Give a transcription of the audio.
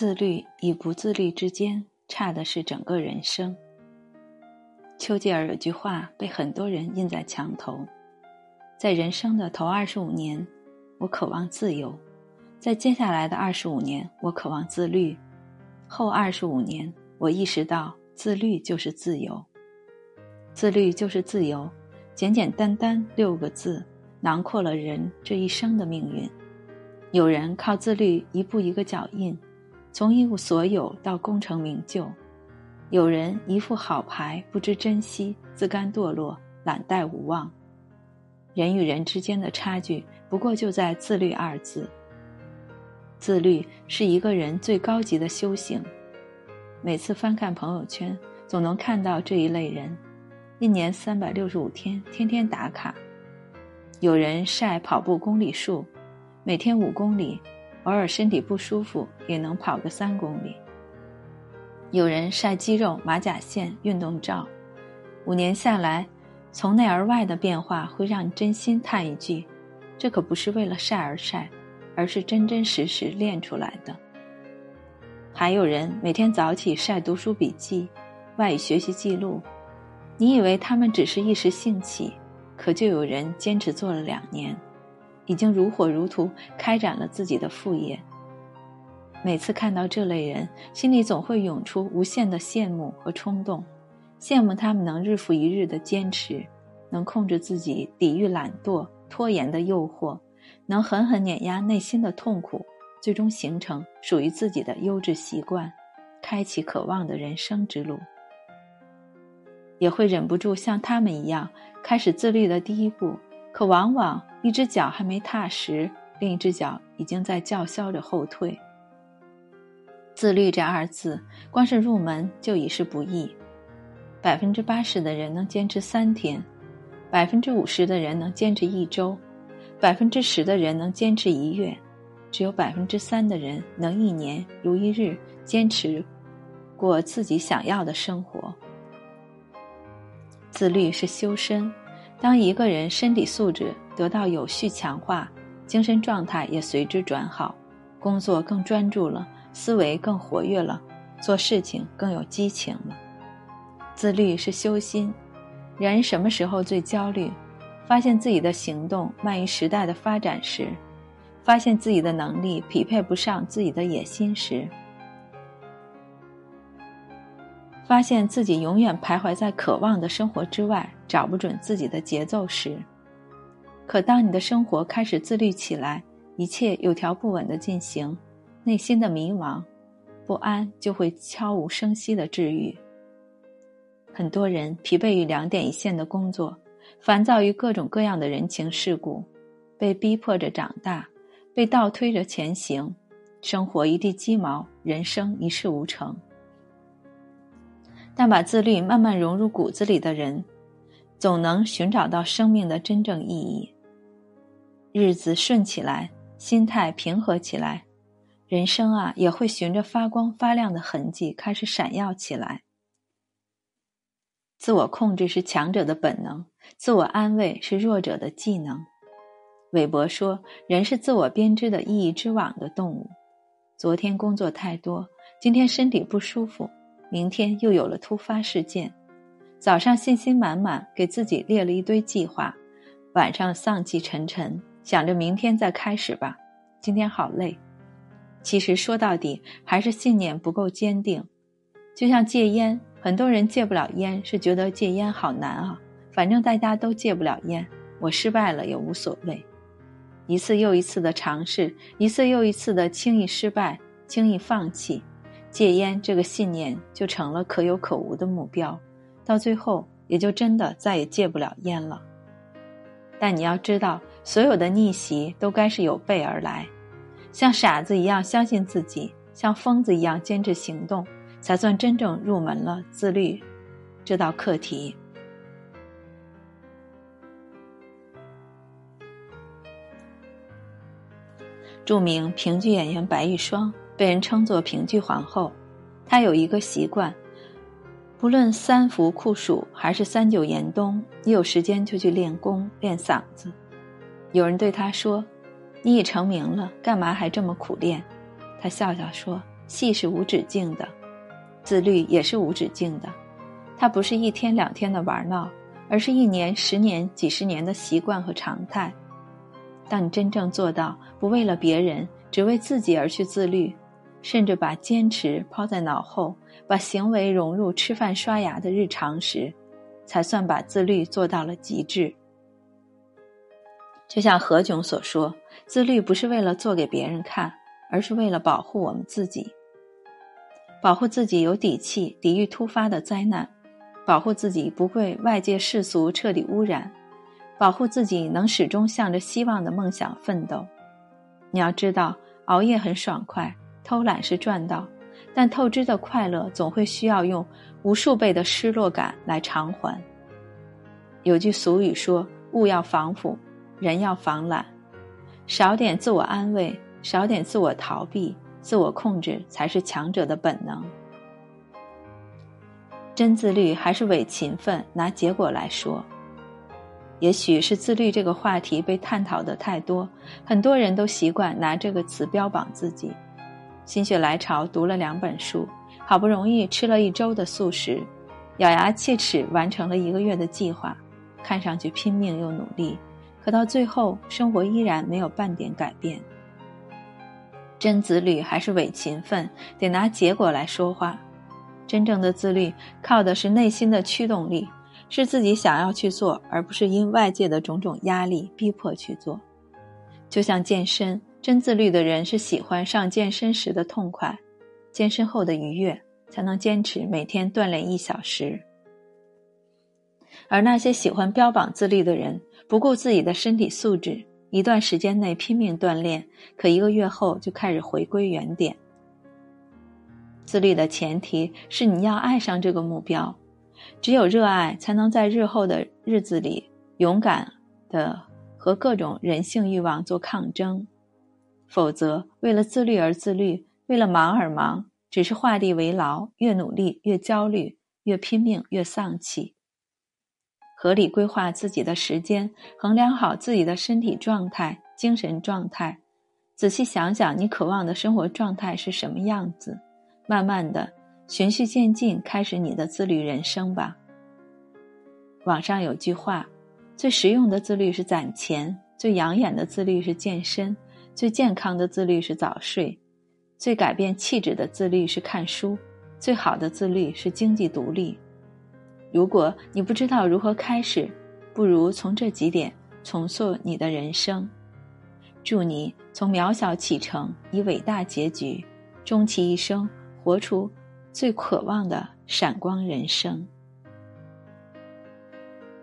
自律与不自律之间，差的是整个人生。丘吉尔有句话被很多人印在墙头：在人生的头二十五年，我渴望自由；在接下来的二十五年，我渴望自律；后二十五年，我意识到自律就是自由。自律就是自由，简简单单六个字，囊括了人这一生的命运。有人靠自律一步一个脚印。从一无所有到功成名就，有人一副好牌，不知珍惜，自甘堕落，懒怠无望。人与人之间的差距，不过就在“自律”二字。自律是一个人最高级的修行。每次翻看朋友圈，总能看到这一类人，一年三百六十五天，天天打卡。有人晒跑步公里数，每天五公里。偶尔身体不舒服也能跑个三公里。有人晒肌肉、马甲线、运动照，五年下来，从内而外的变化会让你真心叹一句：这可不是为了晒而晒，而是真真实实练出来的。还有人每天早起晒读书笔记、外语学习记录，你以为他们只是一时兴起，可就有人坚持做了两年。已经如火如荼开展了自己的副业。每次看到这类人，心里总会涌出无限的羡慕和冲动，羡慕他们能日复一日的坚持，能控制自己抵御懒惰拖延的诱惑，能狠狠碾压内心的痛苦，最终形成属于自己的优质习惯，开启渴望的人生之路。也会忍不住像他们一样，开始自律的第一步。可往往一只脚还没踏实，另一只脚已经在叫嚣着后退。自律这二字，光是入门就已是不易。百分之八十的人能坚持三天，百分之五十的人能坚持一周，百分之十的人能坚持一月，只有百分之三的人能一年如一日坚持过自己想要的生活。自律是修身。当一个人身体素质得到有序强化，精神状态也随之转好，工作更专注了，思维更活跃了，做事情更有激情了。自律是修心。人什么时候最焦虑？发现自己的行动慢于时代的发展时，发现自己的能力匹配不上自己的野心时。发现自己永远徘徊在渴望的生活之外，找不准自己的节奏时，可当你的生活开始自律起来，一切有条不紊的进行，内心的迷茫、不安就会悄无声息的治愈。很多人疲惫于两点一线的工作，烦躁于各种各样的人情世故，被逼迫着长大，被倒推着前行，生活一地鸡毛，人生一事无成。但把自律慢慢融入骨子里的人，总能寻找到生命的真正意义。日子顺起来，心态平和起来，人生啊也会循着发光发亮的痕迹开始闪耀起来。自我控制是强者的本能，自我安慰是弱者的技能。韦伯说：“人是自我编织的意义之网的动物。”昨天工作太多，今天身体不舒服。明天又有了突发事件，早上信心满满，给自己列了一堆计划，晚上丧气沉沉，想着明天再开始吧。今天好累，其实说到底还是信念不够坚定。就像戒烟，很多人戒不了烟，是觉得戒烟好难啊。反正大家都戒不了烟，我失败了也无所谓。一次又一次的尝试，一次又一次的轻易失败，轻易放弃。戒烟这个信念就成了可有可无的目标，到最后也就真的再也戒不了烟了。但你要知道，所有的逆袭都该是有备而来，像傻子一样相信自己，像疯子一样坚持行动，才算真正入门了自律这道课题。著名评剧演员白玉霜。被人称作评剧皇后，她有一个习惯，不论三伏酷暑还是三九严冬，一有时间就去练功练嗓子。有人对她说：“你已成名了，干嘛还这么苦练？”她笑笑说：“戏是无止境的，自律也是无止境的。它不是一天两天的玩闹，而是一年、十年、几十年的习惯和常态。当你真正做到不为了别人，只为自己而去自律，甚至把坚持抛在脑后，把行为融入吃饭刷牙的日常时，才算把自律做到了极致。就像何炅所说：“自律不是为了做给别人看，而是为了保护我们自己，保护自己有底气抵御突发的灾难。”保护自己不被外界世俗彻底污染，保护自己能始终向着希望的梦想奋斗。你要知道，熬夜很爽快，偷懒是赚到，但透支的快乐总会需要用无数倍的失落感来偿还。有句俗语说：“物要防腐，人要防懒。”少点自我安慰，少点自我逃避，自我控制才是强者的本能。真自律还是伪勤奋？拿结果来说，也许是自律这个话题被探讨的太多，很多人都习惯拿这个词标榜自己。心血来潮读了两本书，好不容易吃了一周的素食，咬牙切齿完成了一个月的计划，看上去拼命又努力，可到最后生活依然没有半点改变。真自律还是伪勤奋？得拿结果来说话。真正的自律靠的是内心的驱动力，是自己想要去做，而不是因外界的种种压力逼迫去做。就像健身，真自律的人是喜欢上健身时的痛快，健身后的愉悦，才能坚持每天锻炼一小时。而那些喜欢标榜自律的人，不顾自己的身体素质，一段时间内拼命锻炼，可一个月后就开始回归原点。自律的前提是你要爱上这个目标，只有热爱，才能在日后的日子里勇敢的和各种人性欲望做抗争。否则，为了自律而自律，为了忙而忙，只是画地为牢，越努力越焦虑，越拼命越丧气。合理规划自己的时间，衡量好自己的身体状态、精神状态，仔细想想你渴望的生活状态是什么样子。慢慢的，循序渐进，开始你的自律人生吧。网上有句话：最实用的自律是攒钱，最养眼的自律是健身，最健康的自律是早睡，最改变气质的自律是看书，最好的自律是经济独立。如果你不知道如何开始，不如从这几点重塑你的人生。祝你从渺小启程，以伟大结局，终其一生。活出最渴望的闪光人生。